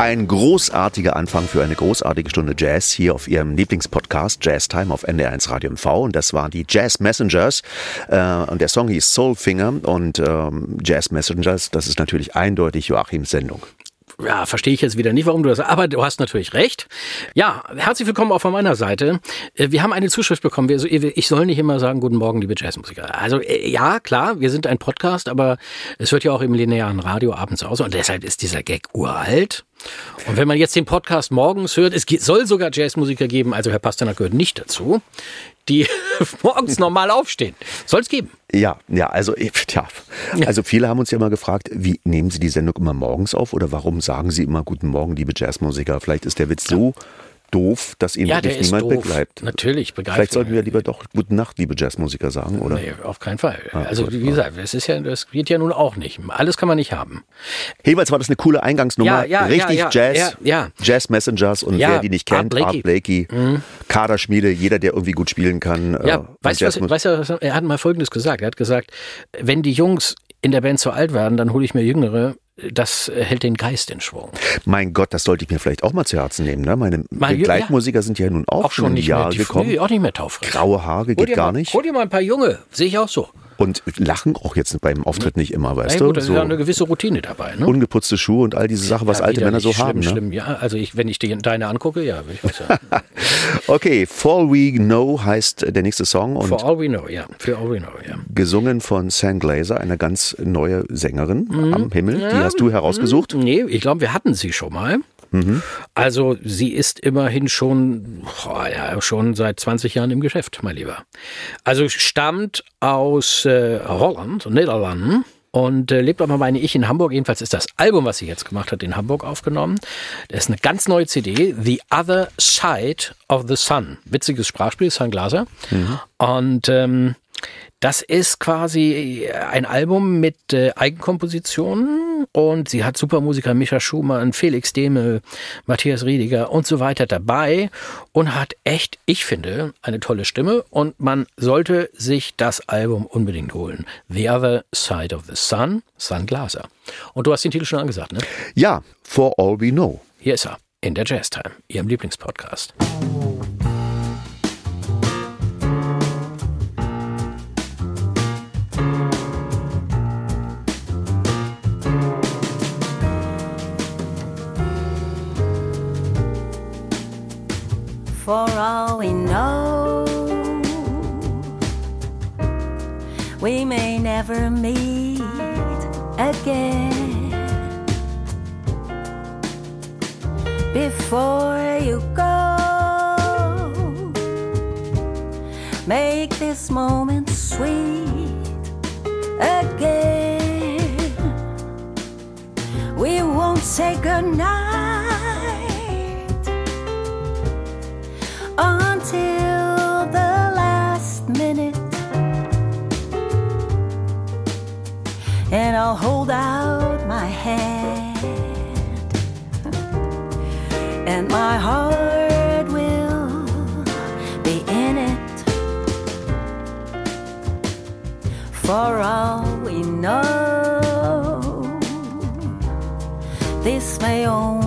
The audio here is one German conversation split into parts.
Ein großartiger Anfang für eine großartige Stunde Jazz hier auf Ihrem Lieblingspodcast Jazz Time auf NDR1 Radio MV und das waren die Jazz Messengers. Äh, und der Song hieß Soulfinger. Und ähm, Jazz Messengers, das ist natürlich eindeutig Joachims Sendung. Ja, verstehe ich jetzt wieder nicht, warum du das, aber du hast natürlich recht. Ja, herzlich willkommen auch von meiner Seite. Äh, wir haben eine Zuschrift bekommen. Ich soll nicht immer sagen, guten Morgen, liebe Jazzmusiker. Also, äh, ja, klar, wir sind ein Podcast, aber es hört ja auch im linearen Radio abends aus und deshalb ist dieser Gag uralt. Und wenn man jetzt den Podcast morgens hört, es soll sogar Jazzmusiker geben, also Herr Pasternak gehört nicht dazu, die morgens normal aufstehen. Soll es geben. Ja, ja, also, ja. also viele haben uns ja immer gefragt, wie nehmen Sie die Sendung immer morgens auf oder warum sagen Sie immer Guten Morgen, liebe Jazzmusiker? Vielleicht ist der Witz so doof, dass ihn ja, wirklich niemand doof. begleitet. Natürlich, begreift. Vielleicht sollten wir lieber doch Gute Nacht, liebe Jazzmusiker sagen, oder? Nee, auf keinen Fall. Ah, also, gut, wie gesagt, das ist ja, das geht ja nun auch nicht. Alles kann man nicht haben. Jeweils war das eine coole Eingangsnummer. Ja, ja, Richtig ja, Jazz. Ja, Jazz Messengers und wer die nicht kennt, Art Blakey, Art Blakey mhm. Kaderschmiede, jeder, der irgendwie gut spielen kann. Ja, äh, weißt du, was, weißt du, er hat mal Folgendes gesagt. Er hat gesagt, wenn die Jungs in der Band zu alt werden, dann hole ich mir Jüngere, das hält den Geist in Schwung. Mein Gott, das sollte ich mir vielleicht auch mal zu Herzen nehmen. Ne? Meine mal, Begleitmusiker ja. sind ja nun auch, auch schon die Jahre gekommen. Auch nicht mehr taufrisch. Graue Haare geht gar mal, nicht. Hol dir mal ein paar Junge, sehe ich auch so. Und lachen auch jetzt beim Auftritt nicht immer, weißt Ja, du? gut, da ist ja eine gewisse Routine dabei. Ne? ungeputzte Schuhe und all diese Sachen, was Ja, alte Männer so widerlich, haben. Schlimm, Ne? schlimm. Ja, also ich, wenn ich die, deine angucke, ja, würde ich auch sagen. Okay, For We Know heißt der nächste Song und For all we know, ja. For all we know, ja. gesungen von Sam Glazer, eine ganz neue Sängerin Mhm. am Himmel. Die hast du herausgesucht. Nee, ich glaube, wir hatten sie schon mal. Also sie ist immerhin schon, boah, ja, schon seit 20 Jahren im Geschäft, mein Lieber. Also stammt aus äh, Holland, Niederlanden. Und äh, lebt aber, meine ich, in Hamburg. Jedenfalls ist das Album, was sie jetzt gemacht hat, in Hamburg aufgenommen. Das ist eine ganz neue CD, The Other Side of the Sun. Witziges Sprachspiel, Sun Glaser. Und ähm, das ist quasi ein Album mit äh, Eigenkompositionen und sie hat Supermusiker Micha Schumann, Felix Demel, Matthias Riediger und so weiter dabei und hat echt, ich finde, eine tolle Stimme und man sollte sich das Album unbedingt holen. The Other Side of the Sun, Sun Glaser. Und du hast den Titel schon angesagt, ne? Ja, For All We Know. Hier ist er, in der Jazz Time, Ihrem Lieblingspodcast. For all we know, we may never meet again. Before you go, make this moment sweet again. We won't say goodnight I'll hold out my hand, and my heart will be in it. For all we know, this may only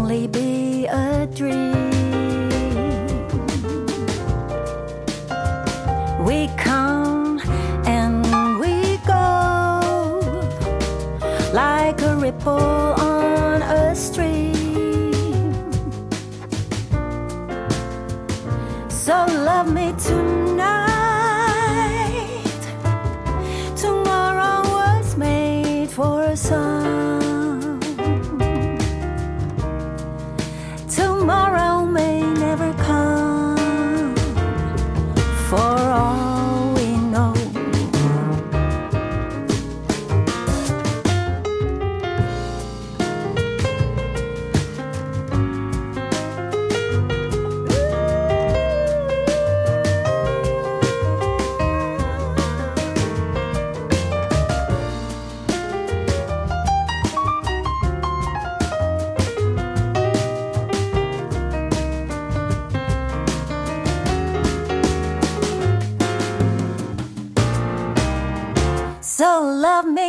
So love me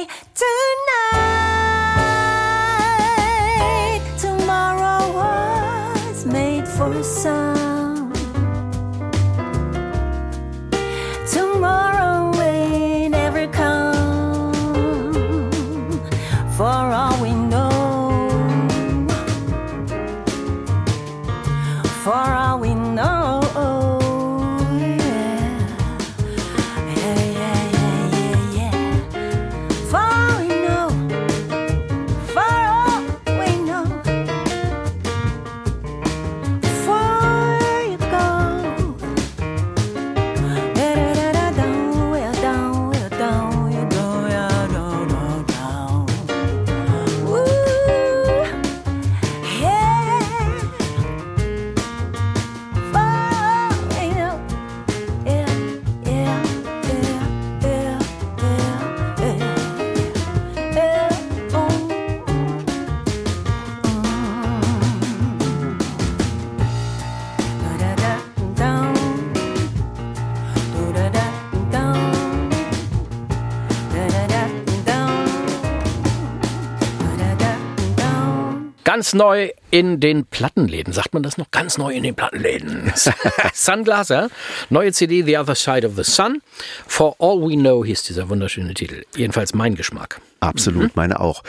Ganz neu in den Plattenläden. Sagt man das noch? Ganz neu in den Plattenläden. Sunglasser, neue CD The Other Side of the Sun. For All We Know hieß dieser wunderschöne Titel. Jedenfalls mein Geschmack. Absolut, mhm. meine auch.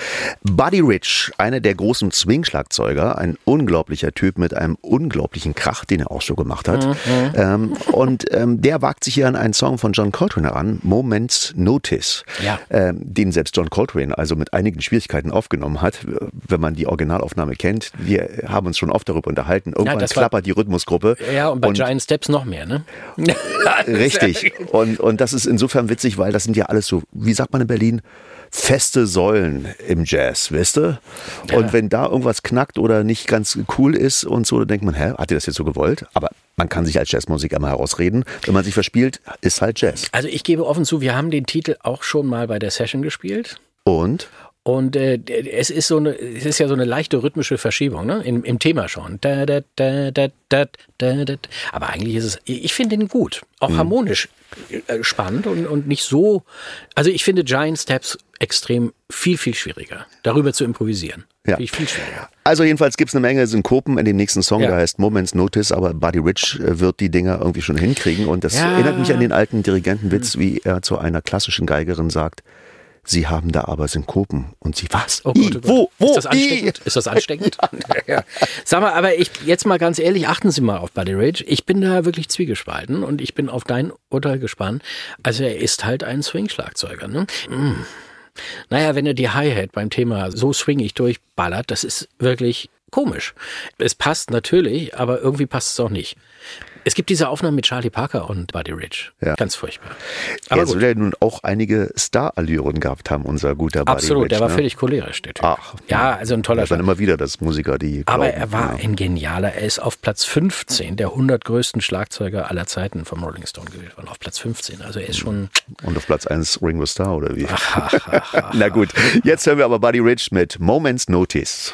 Buddy Rich, einer der großen Swing-Schlagzeuger, ein unglaublicher Typ mit einem unglaublichen Krach, den er auch so gemacht hat. Mhm. Ähm, und ähm, der wagt sich hier an einen Song von John Coltrane heran, Moments Notice, ja. ähm, den selbst John Coltrane also mit einigen Schwierigkeiten aufgenommen hat, wenn man die Originalaufnahme kennt. Wir haben uns schon oft darüber unterhalten. Irgendwann ja, klappert die Rhythmusgruppe. Ja, und bei und, Giant Steps noch mehr, ne? richtig. Und, und das ist insofern witzig, weil das sind ja alles so, wie sagt man in Berlin, feste Säulen im Jazz, weißt du? Ja. Und wenn da irgendwas knackt oder nicht ganz cool ist und so, dann denkt man, hä, hat ihr das jetzt so gewollt? Aber man kann sich als Jazzmusiker mal herausreden. Wenn man sich verspielt, ist halt Jazz. Also ich gebe offen zu, wir haben den Titel auch schon mal bei der Session gespielt. Und? Und äh, es ist so eine, es ist ja so eine leichte rhythmische Verschiebung, ne? Im, im Thema schon. Da, da, da, da, da, da, da. Aber eigentlich ist es, ich finde ihn gut, auch mhm. harmonisch äh, spannend und, und nicht so. Also ich finde Giant Steps extrem viel, viel schwieriger, darüber zu improvisieren. Ja. Viel, viel schwieriger. Also jedenfalls gibt es eine Menge Synkopen in dem nächsten Song, ja. der heißt Moments Notice, aber Buddy Rich äh, wird die Dinger irgendwie schon hinkriegen. Und das ja. erinnert mich an den alten Dirigentenwitz, wie er zu einer klassischen Geigerin sagt, Sie haben da aber Synkopen. Und sie, was? Oh Gott, oh Gott. Wo? Wo? Ist das ansteckend? Ist das ansteckend? ja. Sag mal, aber ich, jetzt mal ganz ehrlich, achten Sie mal auf Buddy Rich. Ich bin da wirklich zwiegespalten und ich bin auf dein Urteil gespannt. Also er ist halt ein Swing-Schlagzeuger, ne? Mm. Naja, wenn er die Hi-Hat beim Thema so swingig durchballert, das ist wirklich komisch. Es passt natürlich, aber irgendwie passt es auch nicht. Es gibt diese Aufnahmen mit Charlie Parker und Buddy Rich. Ja. Ganz furchtbar. Aber er soll ja nun auch einige Star-Allüren gehabt haben, unser guter Buddy Absolut, Rich, der war ne? völlig cholerisch, der Typ. Ach, ja, also ein toller Das dann immer wieder, dass Musiker, die glauben, Aber er war ja. ein genialer. Er ist auf Platz 15 der 100 größten Schlagzeuger aller Zeiten vom Rolling Stone gewählt worden. Auf Platz 15. Also er ist schon... Und auf Platz 1 Ringo Starr, oder wie? Ach, ach, ach, Na gut, jetzt hören wir aber Buddy Rich mit Moments Notice.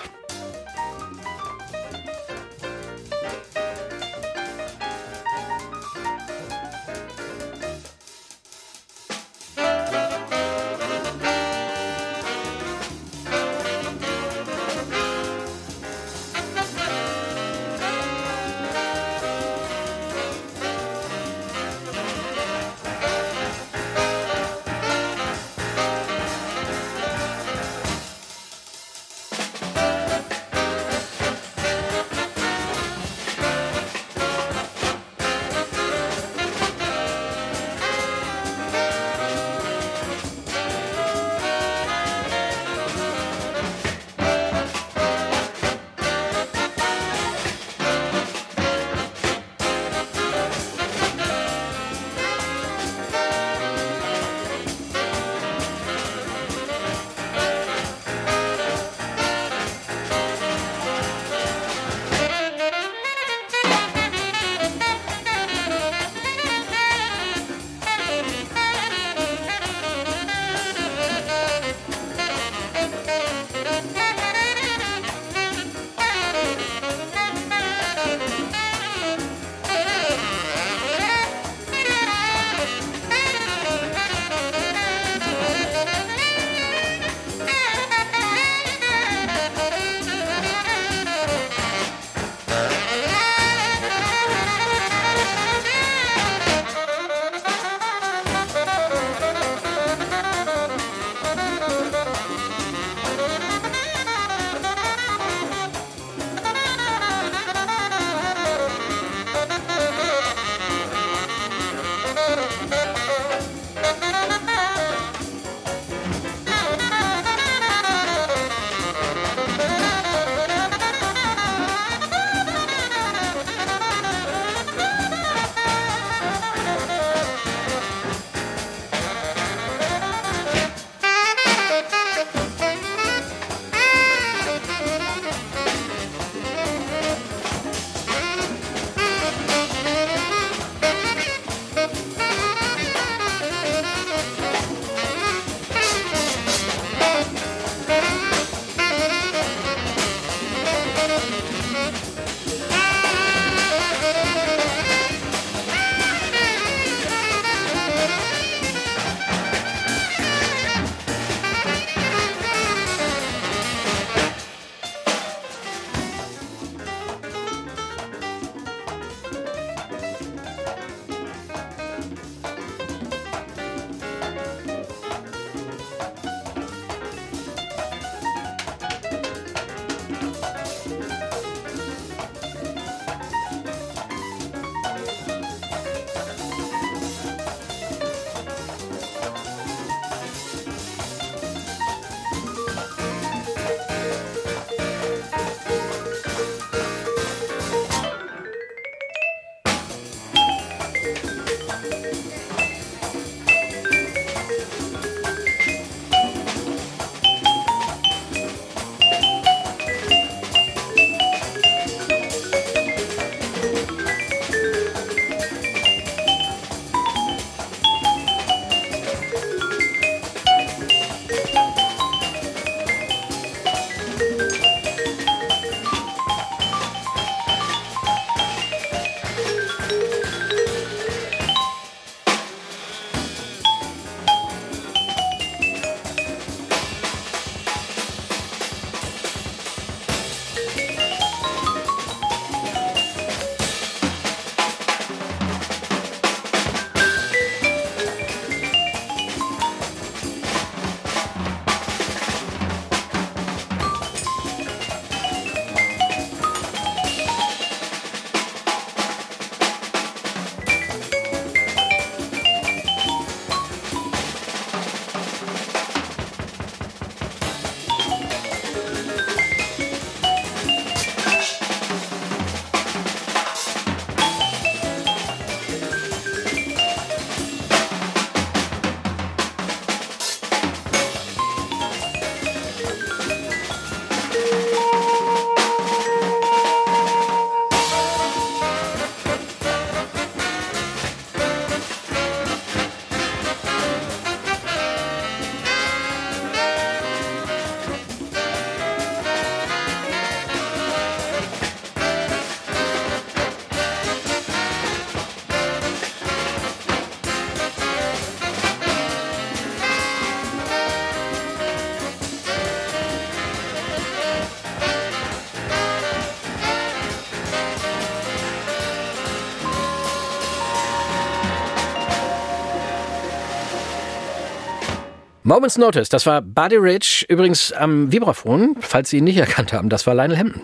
Moments Notice, das war Buddy Rich, übrigens am Vibraphon, falls Sie ihn nicht erkannt haben, das war Lionel Hampton.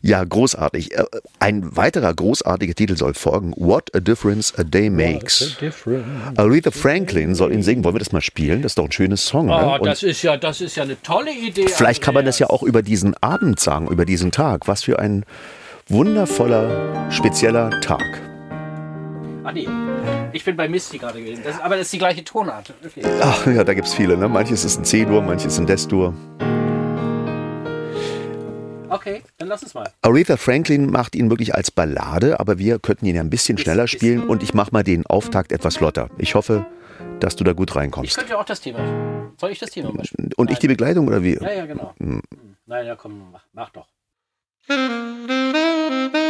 Ja, großartig. Äh, Ein weiterer großartiger Titel soll folgen. What a difference a day makes. Aretha Franklin soll ihn singen. Wollen wir das mal spielen? Das ist doch ein schönes Song. ne? Oh, Und das ist ja, das ist ja eine tolle Idee. vielleicht kann man das ja auch über diesen Abend sagen, über diesen Tag. Was für ein wundervoller, spezieller Tag. Ah, nee. Ich bin bei Misty gerade gewesen. Das, aber das ist die gleiche Tonart. Okay. Ach ja, da gibt es viele. Ne? Manches ist ein C-Dur, manches ein Des-Dur. okay, dann lass es mal. Aretha Franklin macht ihn wirklich als Ballade, aber wir könnten ihn ja ein bisschen schneller spielen und ich mache mal den Auftakt etwas flotter. Ich hoffe, dass du da gut Ich reinkommst. könnte ja auch das Thema. Soll ich das Thema mal spielen? Und ich die Begleitung oder wie? Ja, ja, genau. Hm. Nein, ja, komm, mach, mach doch.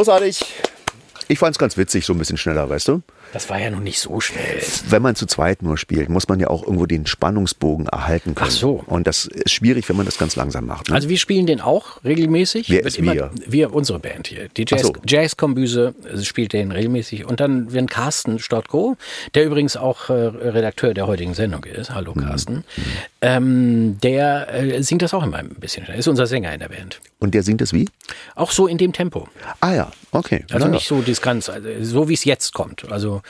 Großartig. Ich fand es ganz witzig, so ein bisschen schneller, weißt du? Das war ja noch nicht so schnell. Wenn man zu zweit nur spielt, muss man ja auch irgendwo den Spannungsbogen erhalten können. Ach so. Und das ist schwierig, wenn man das ganz langsam macht. Ne? Also wir spielen den auch regelmäßig. Wer ist wir? Wir, unsere Band hier. Die Jazz, so. Jazzkombüse spielt den regelmäßig. Und dann wird Carsten Stottko, der übrigens auch äh, Redakteur der heutigen Sendung ist. Hallo Mhm. Carsten. Ähm, der äh, singt das auch immer ein bisschen. Er ist unser Sänger in der Band. Und der singt es wie? Auch so in dem Tempo. Ah ja, okay. Also Na ja. nicht so das Ganze, also so wie es jetzt kommt. Also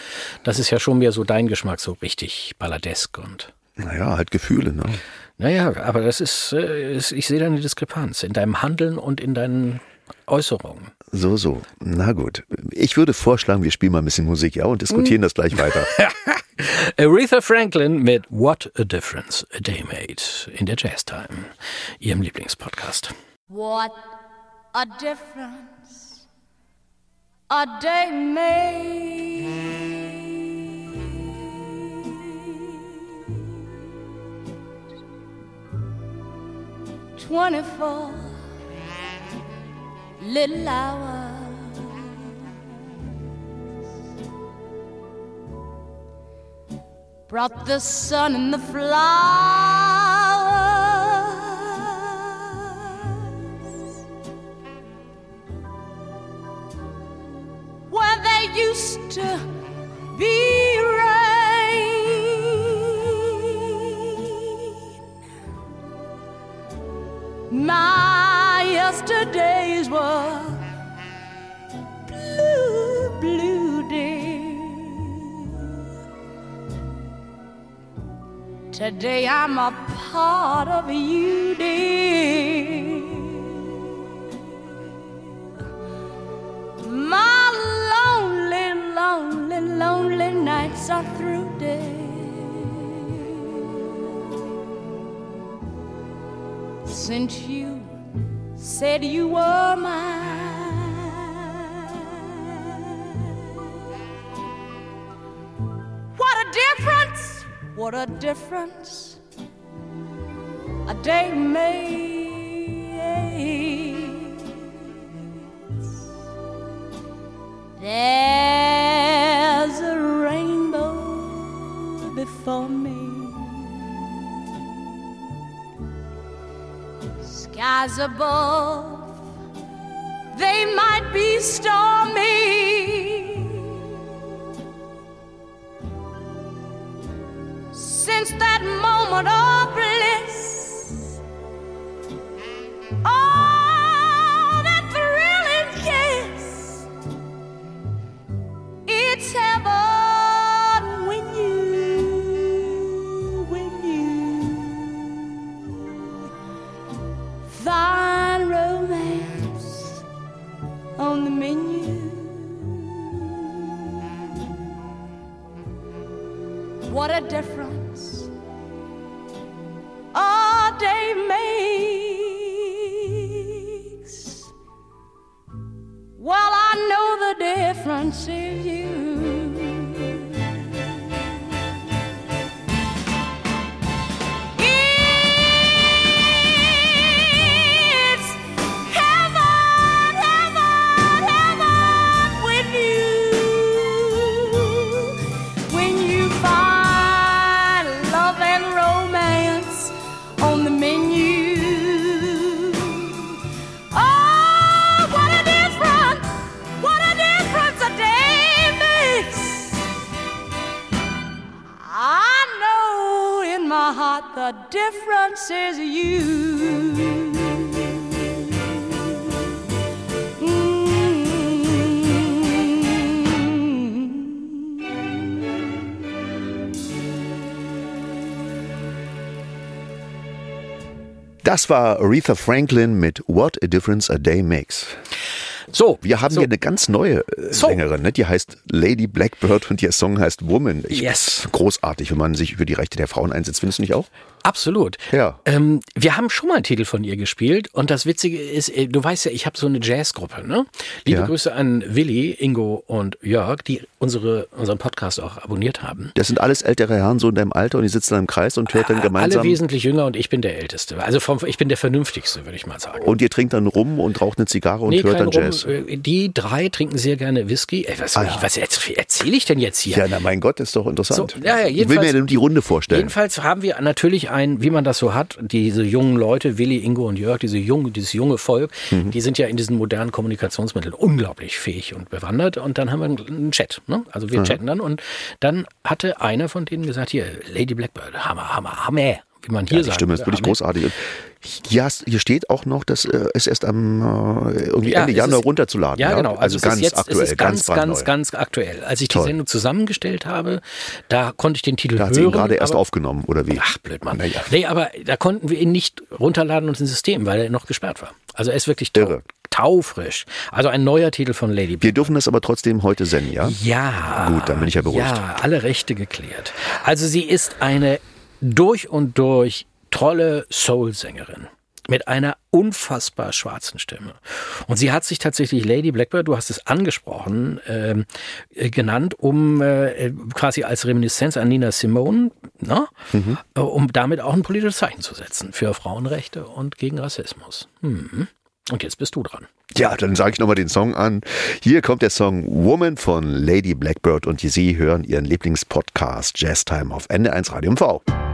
das ist ja schon mehr so dein Geschmack, so richtig balladesk und Naja, halt Gefühle. Ne? naja, aber das ist, äh, ist ich sehe da eine Diskrepanz in deinem Handeln und in deinen Äußerungen. So, so. Na gut. Ich würde vorschlagen, wir spielen mal ein bisschen Musik, ja, und diskutieren das gleich weiter. Aretha Franklin mit What a Difference a Day Made in der Jazz Time, ihrem Lieblingspodcast. What a difference a day made. Twenty-four little hours brought the sun and the flowers where they used to be rain. My yesterdays were blue, blue dear. Today I'm a part of you, dear. Are through, dear. Since you said you were mine. What a difference! What a difference a day makes. There's before me. skies above, they might be stormy. Since that moment of difference a day makes. Well, I know the difference is you. The difference is you. Das war Aretha Franklin mit What a Difference a Day Makes. So, Wir haben so. hier eine ganz neue äh, So. Sängerin, ne? die heißt Lady Blackbird und ihr Song heißt Woman. Ich, Yes. Großartig, wenn man sich für die Rechte der Frauen einsetzt. Findest du nicht auch? Absolut. Ja. Ähm, wir haben schon mal einen Titel von ihr gespielt und das Witzige ist, äh, du weißt ja, ich habe so eine Jazzgruppe, ne? Liebe Ja. Grüße an Willi, Ingo und Jörg, die unsere, unseren Podcast auch abonniert haben. Das sind alles ältere Herren so in deinem Alter und die sitzen dann im Kreis und hört dann gemeinsam. Alle wesentlich jünger und ich bin der Älteste. Also vom, ich bin der Vernünftigste, würde ich mal sagen. und ihr trinkt dann rum und raucht eine Zigarre und Nee, hört dann Rum. Jazz. Äh, Die drei trinken sehr gerne Whisky. Ey, was, Ah, was erzähle ich denn jetzt hier? Ja, na mein Gott, ist doch interessant. So, ja, ja, ich will mir die Runde vorstellen. Jedenfalls haben wir natürlich ein, wie man das so hat, diese jungen Leute, Willi, Ingo und Jörg, diese junge, dieses junge Volk, Mhm. die sind ja in diesen modernen Kommunikationsmitteln unglaublich fähig und bewandert. Und dann haben wir einen Chat. Ne? Also wir chatten dann und dann hatte einer von denen gesagt, hier, Lady Blackbird, Hammer, Hammer, Hammer, wie man hier Ja, die sagt. Stimme ist wirklich Hammer. großartig. Und hier, hast, hier steht auch noch, dass äh, es erst am äh, irgendwie Ja, Ende Januar ist- runterzuladen. Ja, genau. Also, es ganz ist jetzt, aktuell, es ist ganz, ganz, brandneu. ganz aktuell. Als ich die Toll. Sendung zusammengestellt habe, da konnte ich den Titel Da hat hören. sie ihn gerade erst aufgenommen, oder wie? Ach, blöd, Mann. Na ja. Nee, aber da konnten wir ihn nicht runterladen und ins System, weil er noch gesperrt war. Also er ist wirklich tau, Irre. taufrisch. Also ein neuer Titel von Lady Wir dürfen das aber trotzdem heute senden, ja? Ja. Gut, dann bin ich ja beruhigt. Ja, alle Rechte geklärt. Also sie ist eine durch und durch tolle Soul-Sängerin mit einer unfassbar schwarzen Stimme. Und sie hat sich tatsächlich Lady Blackbird, du hast es angesprochen, ähm, äh, genannt, um äh, quasi als Reminiszenz an Nina Simone, ne? Mhm. äh, um damit auch ein politisches Zeichen zu setzen für Frauenrechte und gegen Rassismus. Mhm. Und jetzt bist du dran. Ja, dann sage ich nochmal den Song an. Hier kommt der Song Woman von Lady Blackbird und Sie hören Ihren Lieblingspodcast Jazz Time auf NDR1 Radio MV.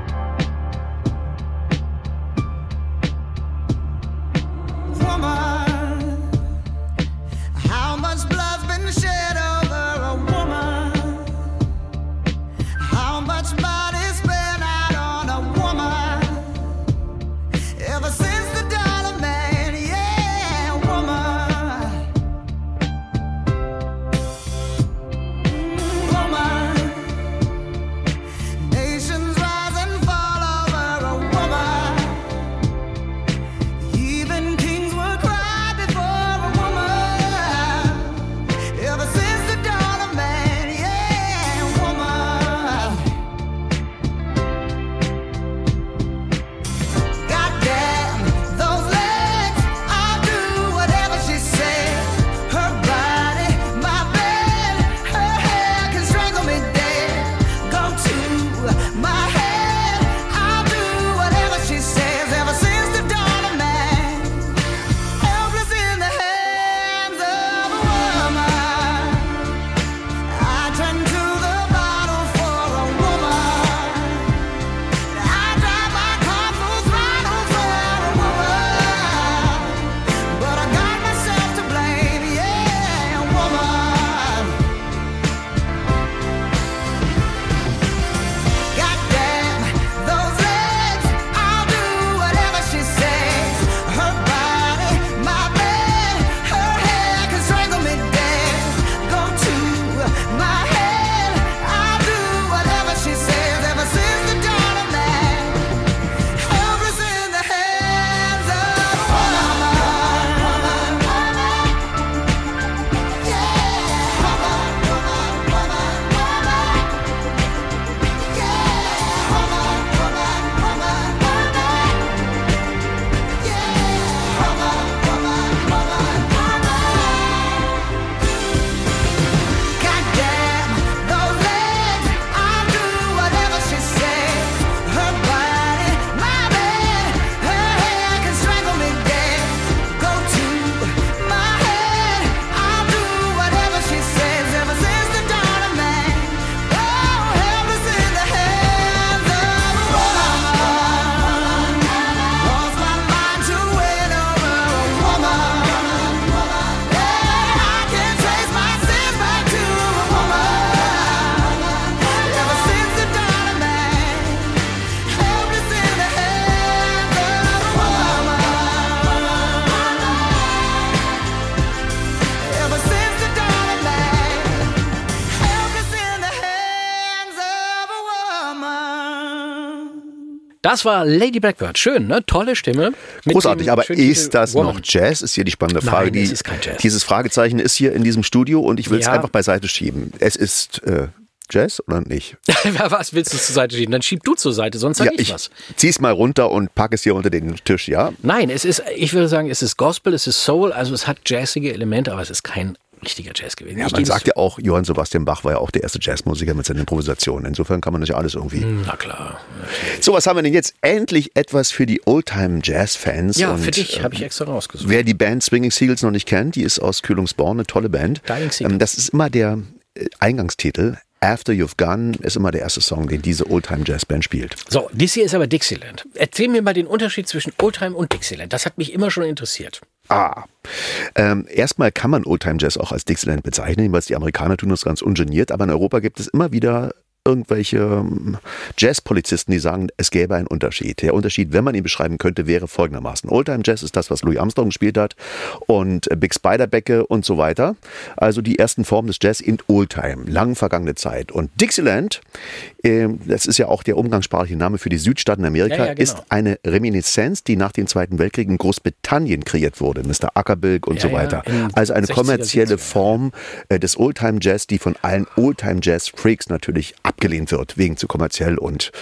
Das war Lady Blackbird. Schön, ne? Tolle Stimme. Großartig, aber ist das Woman. noch Jazz? Ist hier die spannende Nein, Frage. die, es ist kein Jazz. Dieses Fragezeichen ist hier in diesem Studio und ich will es Ja. einfach beiseite schieben. Es ist äh, Jazz oder nicht? was willst du zur Seite schieben? Dann schieb du zur Seite, sonst sag ja, ich, ich was. zieh's mal runter und pack es hier unter den Tisch, ja? Nein, es ist, ich würde sagen, es ist Gospel, es ist Soul, also es hat jazzige Elemente, aber es ist kein richtiger Jazz gewesen. Ja, Ich man sagt ja auch, Johann Sebastian Bach war ja auch der erste Jazzmusiker mit seinen Improvisationen. Insofern kann man das ja alles irgendwie. Na klar. So, was haben wir denn jetzt? Endlich etwas für die Oldtime-Jazz-Fans. Ja, und, für dich äh, habe ich extra rausgesucht. Wer die Band Swinging Seagulls noch nicht kennt, die ist aus Kühlungsborn, eine tolle Band. Ähm, Das ist immer der äh, Eingangstitel. After You've Gone ist immer der erste Song, den diese Oldtime-Jazz-Band spielt. So, dies hier ist aber Dixieland. Erzähl mir mal den Unterschied zwischen Oldtime und Dixieland. Das hat mich immer schon interessiert. Ah. Ähm, erstmal kann man Oldtime Jazz auch als Dixieland bezeichnen, weil die Amerikaner tun das ganz ungeniert, aber in Europa gibt es immer wieder irgendwelche ähm, Jazzpolizisten, die sagen, es gäbe einen Unterschied. Der Unterschied, wenn man ihn beschreiben könnte, wäre folgendermaßen. Oldtime Jazz ist das, was Louis Armstrong gespielt hat und äh, Big Spiderbecke und so weiter. Also die ersten Formen des Jazz in Oldtime, lang vergangene Zeit. Und Dixieland, ähm, das ist ja auch der umgangssprachliche Name für die Südstaaten Amerika, Ja, ja, genau. ist eine Reminiszenz, die nach dem Zweiten Weltkrieg in Großbritannien kreiert wurde. Mr. Ackerbilk und Ja, so weiter. Also eine 60er, kommerzielle 70er, Form äh, des Oldtime Jazz, die von allen Oldtime Jazz Freaks natürlich abgelehnt wird, wegen zu kommerziell und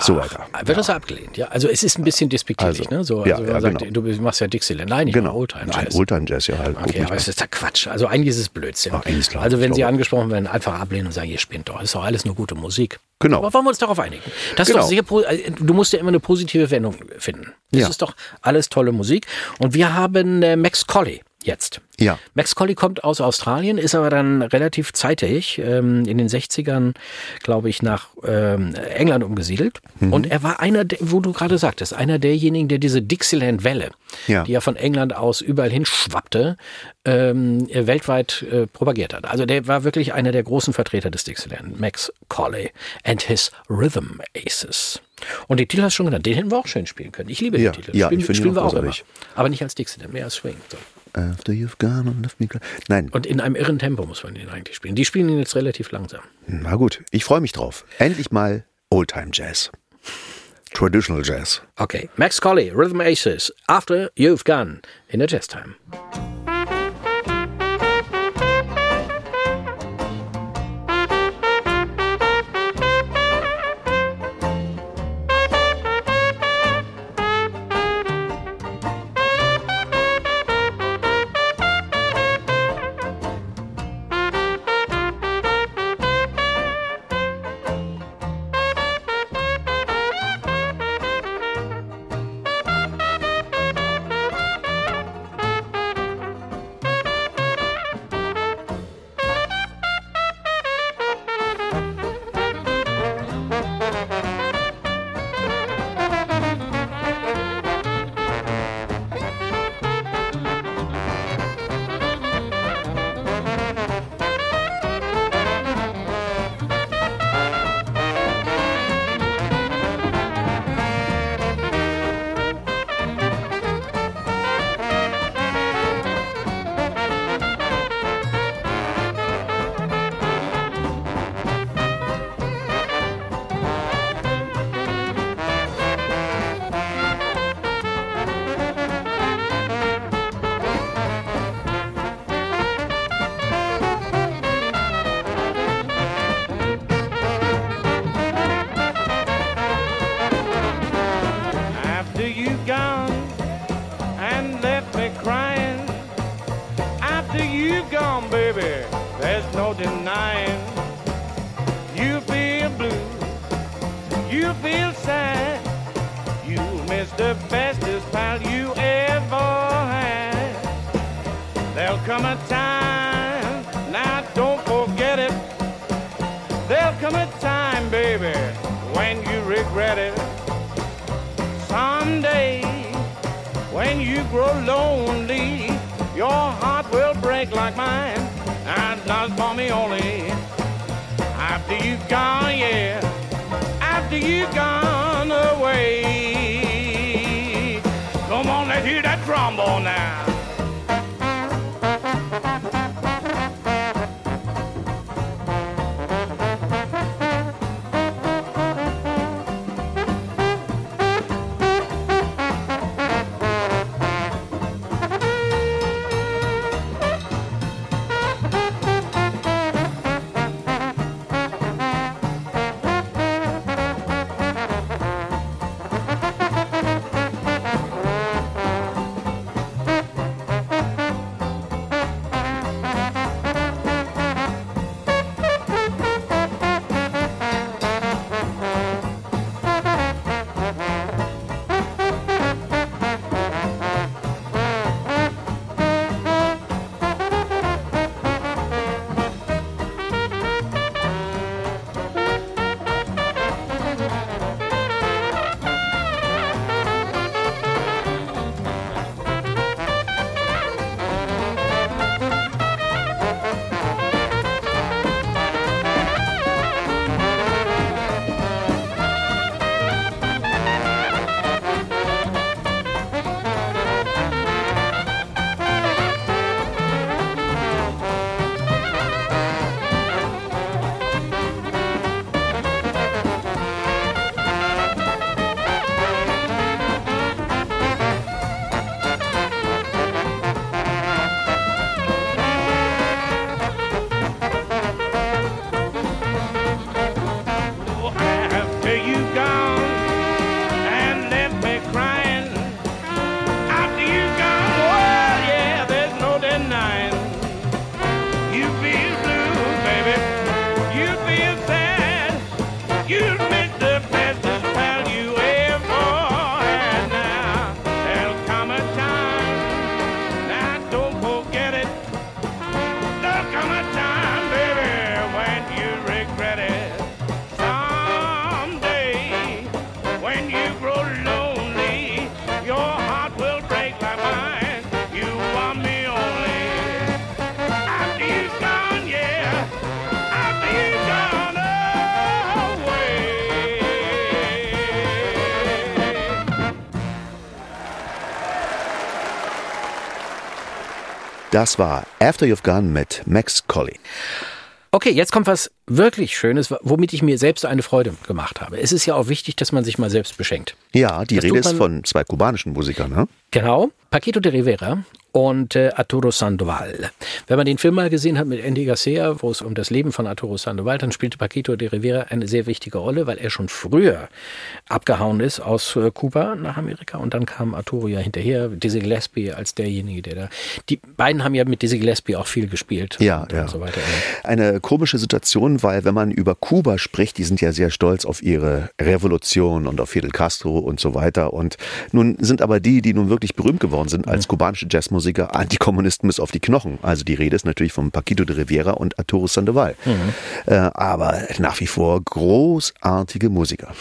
so weiter. Wird das abgelehnt? Ja, also es ist ein bisschen despektierlich, Also, ne? So, ja, also ja, sagt, genau. du machst ja Dixieland. Nein, ich Genau. mache Oldtime Jazz. Oldtime Jazz, ja halt. Okay, aber es ist ja Quatsch. Also eigentlich ist es Blödsinn. Ach, ist klar, also wenn Sie angesprochen werden, einfach ablehnen und sagen, ihr spinnt doch. Das ist doch alles nur gute Musik. Genau. Aber wollen wir uns darauf einigen? Das ist Genau. doch sehr, po- äh, du musst ja immer eine positive Wendung finden. Das Ja. ist doch alles tolle Musik. Und wir haben äh, Max Colley jetzt. Ja. Max Colley kommt aus Australien, ist aber dann relativ zeitig ähm, in den 60ern, glaube ich, nach ähm, England umgesiedelt. Mhm. Und er war einer, der, wo du gerade sagtest, einer derjenigen, der diese Dixieland-Welle, Ja. die ja von England aus überall hin schwappte, ähm, äh, weltweit äh, propagiert hat. Also der war wirklich einer der großen Vertreter des Dixieland, Max Colley and his Rhythm Aces. Und den Titel hast du schon genannt, den hätten wir auch schön spielen können. Ich liebe Ja, den Titel. ja, spielen ich finde ihn auch auch immer. Aber nicht als Dixieland, mehr als Swing. So. After you've gone and left me cry. Nein, Und in einem irren Tempo muss man den eigentlich spielen. Die spielen ihn jetzt relativ langsam. na gut, ich freue mich drauf. Endlich mal Oldtime Jazz. Traditional Jazz. Okay, Max Colley, Rhythm Aces, After You've Gone in der Jazz Time. Das war After You've Gone mit Max Colley. Okay, jetzt kommt was wirklich Schönes, womit ich mir selbst eine Freude gemacht habe. Es ist ja auch wichtig, dass man sich mal selbst beschenkt. Ja, die Das Rede ist von zwei kubanischen Musikern, ne? Genau, Paquito de Rivera und äh, Arturo Sandoval. Wenn man den Film mal gesehen hat mit Andy Garcia, wo es um das Leben von Arturo Sandoval, dann spielte Paquito de Rivera eine sehr wichtige Rolle, weil er schon früher abgehauen ist aus äh, Kuba nach Amerika und dann kam Arturo ja hinterher, Dizzy Gillespie als derjenige, der da. Die beiden haben ja mit Dizzy Gillespie auch viel gespielt Ja, und, ja. und so weiter. Eine komische Situation, weil wenn man über Kuba spricht, die sind ja sehr stolz auf ihre Revolution und auf Fidel Castro und so weiter. Und nun sind aber die, die nun wirklich berühmt geworden sind als kubanische Jazzmusiker, Antikommunisten bis auf die Knochen. Also die Rede ist natürlich von Paquito de Rivera und Arturo Sandoval. Äh, aber nach wie vor großartige Musiker.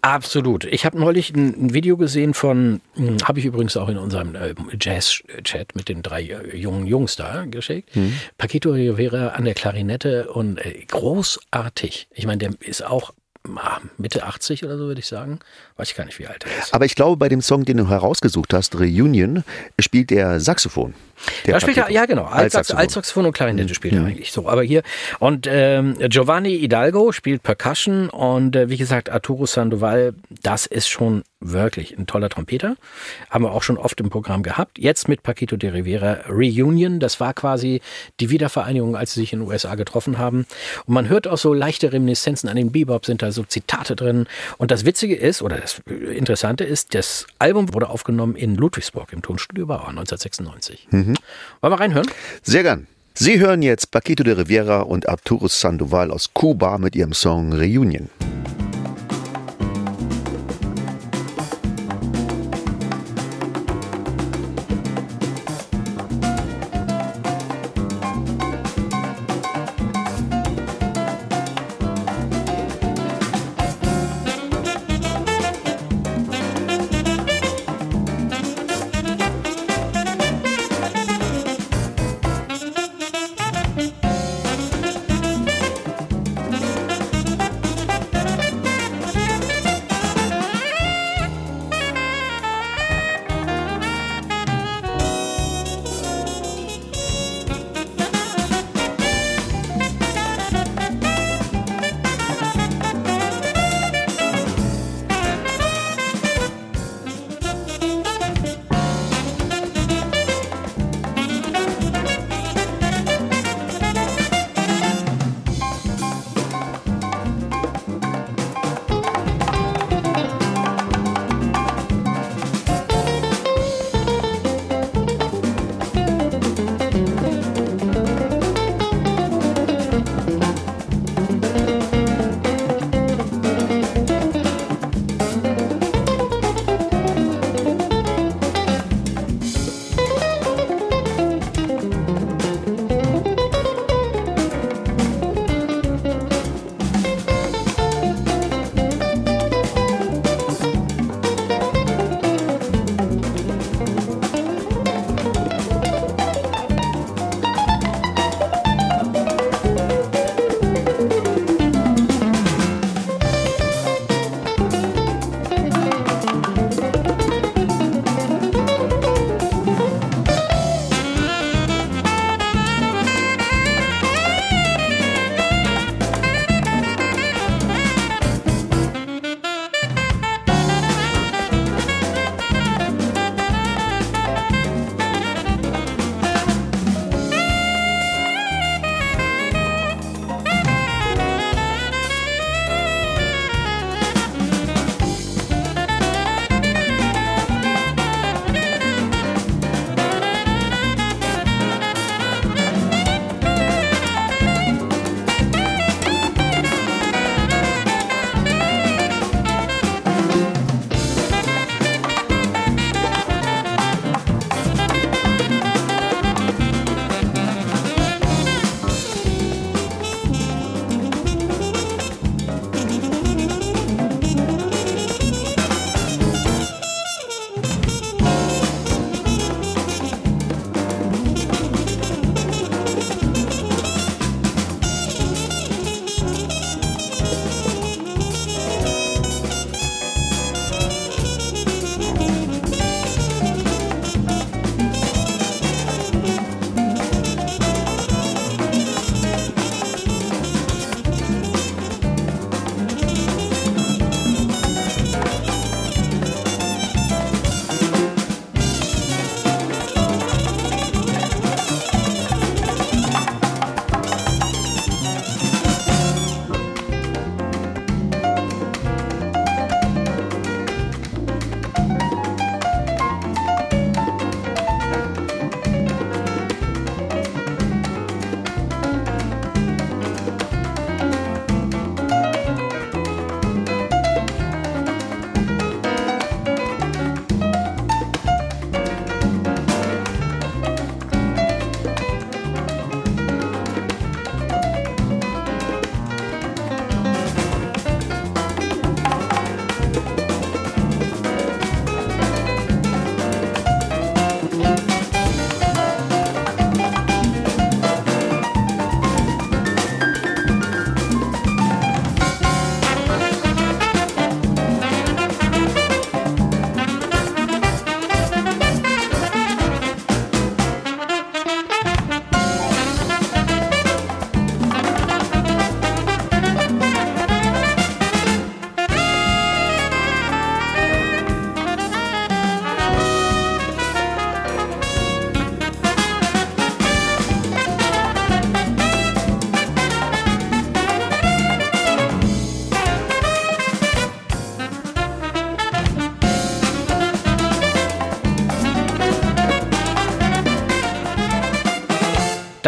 Absolut. Ich habe neulich ein, Video gesehen von, habe ich übrigens auch in unserem äh, Jazz-Chat mit den drei äh, jungen Jungs da geschickt. Paquito Rivera an der Klarinette und äh, großartig. Ich meine, der ist auch ah, Mitte 80 oder so, würde ich sagen. Weiß ich gar nicht, wie alt er ist. Aber ich glaube, bei dem Song, den du herausgesucht hast, Reunion, spielt er Saxophon. Der Da spielt er, ja genau, Altsaxophon, Altsaxophon und Klarinette spielt Mhm. er eigentlich so. Aber hier, und ähm, Giovanni Hidalgo spielt Percussion und äh, wie gesagt, Arturo Sandoval, das ist schon wirklich ein toller Trompeter. Haben wir auch schon oft im Programm gehabt. Jetzt mit Paquito de Rivera Reunion, das war quasi die Wiedervereinigung, als sie sich in den USA getroffen haben. Und man hört auch so leichte Reminiszenzen an den Bebop, sind da so Zitate drin. Und das Witzige ist, oder das Interessante ist, das Album wurde aufgenommen in Ludwigsburg im Tonstudio Bauer 1996. Wollen wir reinhören? Sehr gern. Sie hören jetzt Paquito de Rivera und Arturo Sandoval aus Kuba mit ihrem Song. Reunion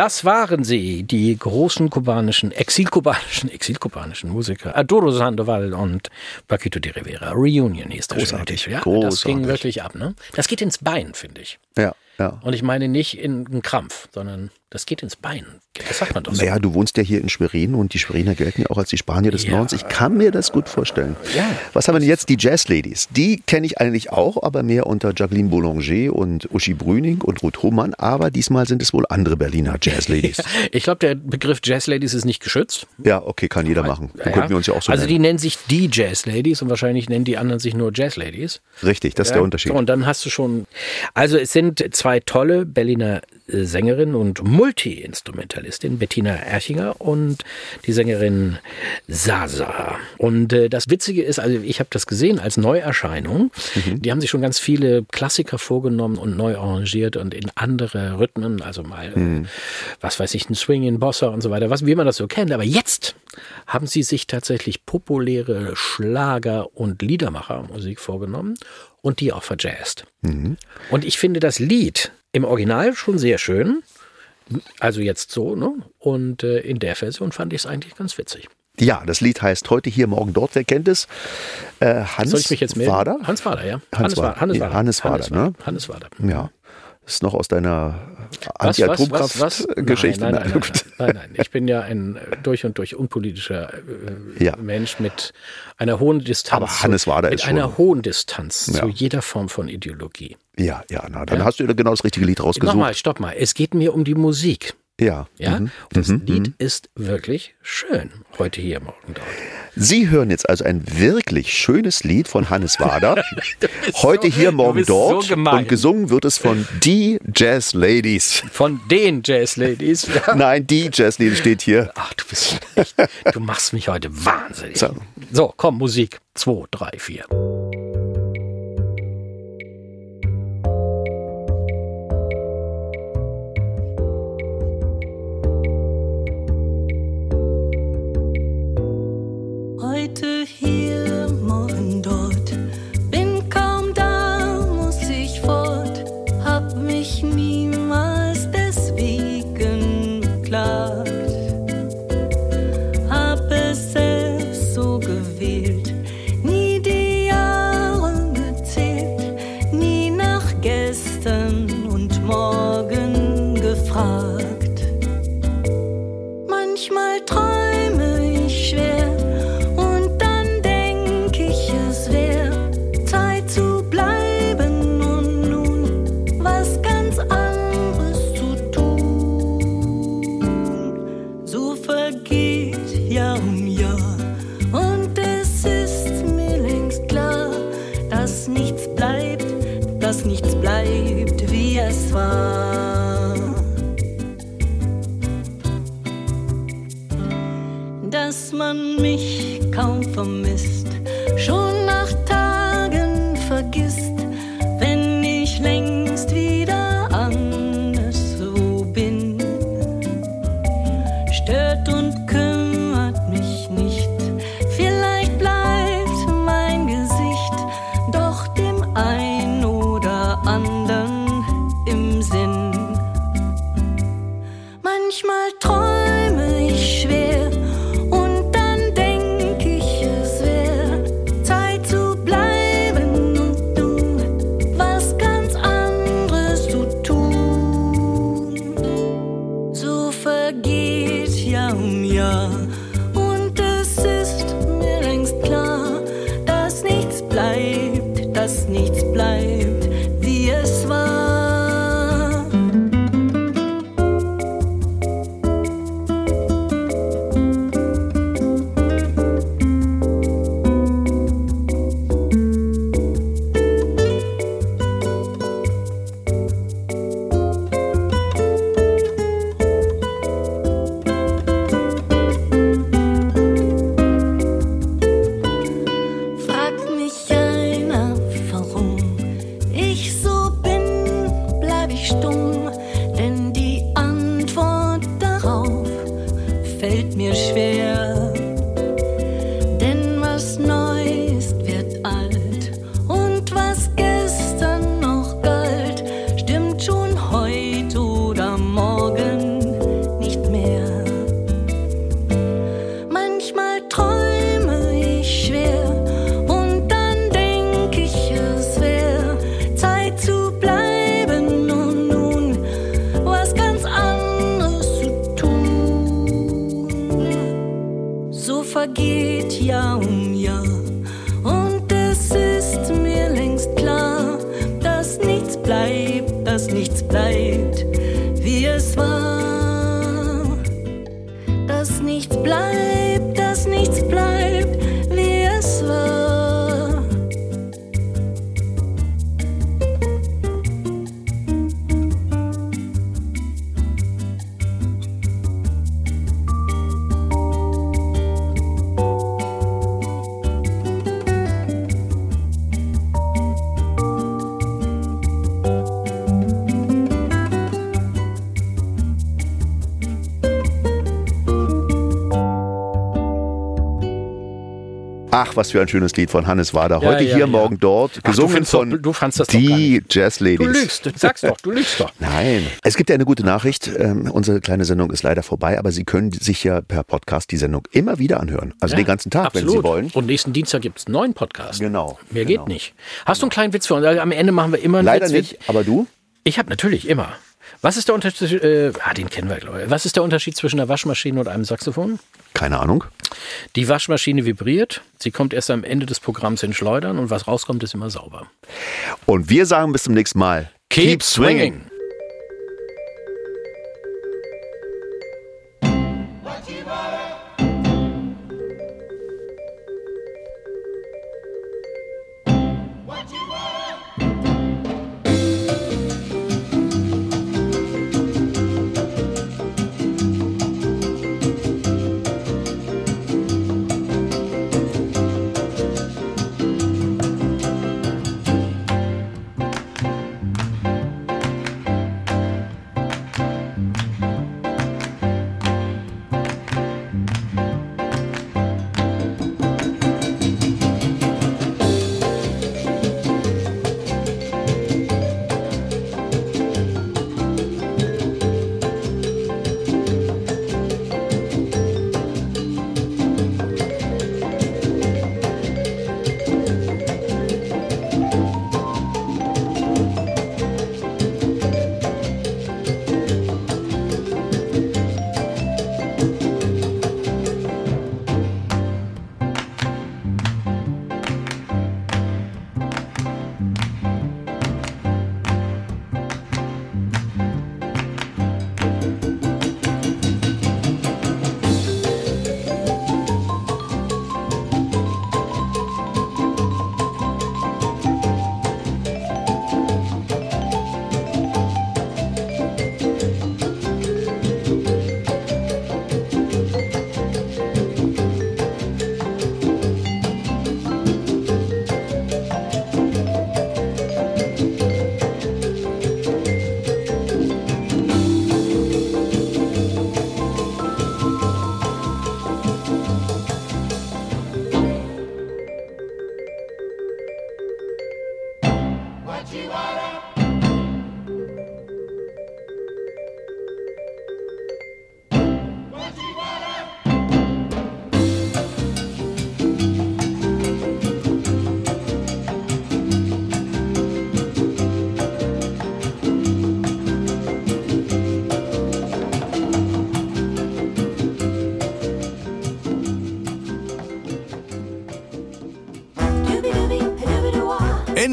Das waren sie, die großen kubanischen, exilkubanischen, exilkubanischen Musiker. Arturo Sandoval und Paquito de Rivera. Reunion hieß der Großartig. Ja, das ging großartig. wirklich ab, ne? Das geht ins Bein, finde ich. Ja, ja. Und ich meine nicht in einen Krampf, sondern das geht ins Bein. Das sagt man doch so. Naja, du wohnst ja hier in Schwerin und die Schweriner gelten ja auch als die Spanier des Ja. Nordens. Ich kann mir das gut vorstellen. Ja. Was haben wir denn jetzt? Die Jazz Ladies. Die kenne ich eigentlich auch, aber mehr unter Jacqueline Boulanger und Uschi Brüning und Ruth Hohmann. Aber diesmal sind es wohl andere Berliner Jazz Ladies. Ich glaube, der Begriff Jazz Ladies ist nicht geschützt. ja, okay, kann jeder machen. Dann könnten wir uns ja auch so also die nennen. nennen sich die Jazz Ladies und wahrscheinlich nennen die anderen sich nur Jazz Ladies. Richtig, das ist Ja, der Unterschied. So, und dann hast du schon. Also es sind zwei tolle Berliner Sängerinnen und Multi-Instrumentalistin Bettina Erchinger und die Sängerin Sasa. Und äh, das Witzige ist, also ich habe das gesehen als Neuerscheinung. Mhm. Die haben sich schon ganz viele Klassiker vorgenommen und neu arrangiert und in andere Rhythmen, also mal, Mhm. äh, was weiß ich, ein Swing in Bossa und so weiter, was, wie man das so kennt. Aber jetzt haben sie sich tatsächlich populäre Schlager- und Liedermachermusik vorgenommen und die auch verjazzt. Und ich finde das Lied im Original schon sehr schön. Also jetzt so, ne? Und äh, in der Version fand ich es eigentlich ganz witzig. Ja, das Lied heißt heute hier, morgen dort. Wer kennt es? Äh, Hans Soll ich mich jetzt melden? Wader? Hans Wader, ja. Hans Wader. Hannes Ja, Wader. Hannes Wader, ne? Hannes Wader. Ja. Ist noch aus deiner? Anti-Atomkraft-Geschichte. Nein, nein, nein, nein, nein, nein. Ich bin ja ein äh, durch und durch unpolitischer äh, Ja. Mensch mit einer hohen Distanz. Aber Hannes Wader mit ist einer schon- hohen Distanz Ja. zu jeder Form von Ideologie. Ja, ja, na, dann Ja. hast du genau das richtige Lied rausgesucht. Nochmal, stopp mal. Es geht mir um die Musik. Ja. Ja, Mhm. und das Lied ist wirklich schön. Heute hier, morgen dort. Sie hören jetzt also ein wirklich schönes Lied von Hannes Wader. Heute so- hier, morgen so dort. gemein. und gesungen wird es von die Jazz Ladies. Von den Jazz Ladies. Ja. Nein, die Jazz Ladies steht hier. Ach, du bist echt, du machst mich heute wahnsinnig. So. So, komm, Musik. Zwei, drei, vier. Ach, was für ein schönes Lied von Hannes Wader. Ja, Heute ja, hier, ja. morgen dort. Ach, gesungen doch- von du fandst das doch die Jazz Ladies. Du lügst, du sag's doch, du lügst doch. Nein. Es gibt ja eine gute Nachricht. Ähm, unsere kleine Sendung ist leider vorbei, aber Sie können sich ja per Podcast die Sendung immer wieder anhören. Also den ganzen Tag, wenn Sie wollen. Und nächsten Dienstag gibt's einen neuen Podcast. Genau, Mehr genau. geht nicht. Hast du einen kleinen Witz für uns? Am Ende machen wir immer einen Leider Witz. nicht, aber du? Ich habe natürlich immer. Was ist der Unterschied? Äh, ah, den kennen wir, glaube ich. Was ist der Unterschied zwischen einer Waschmaschine und einem Saxophon? Keine Ahnung. Die Waschmaschine vibriert, sie kommt erst am Ende des Programms in Schleudern und was rauskommt, ist immer sauber. Und wir sagen bis zum nächsten Mal. Keep swinging.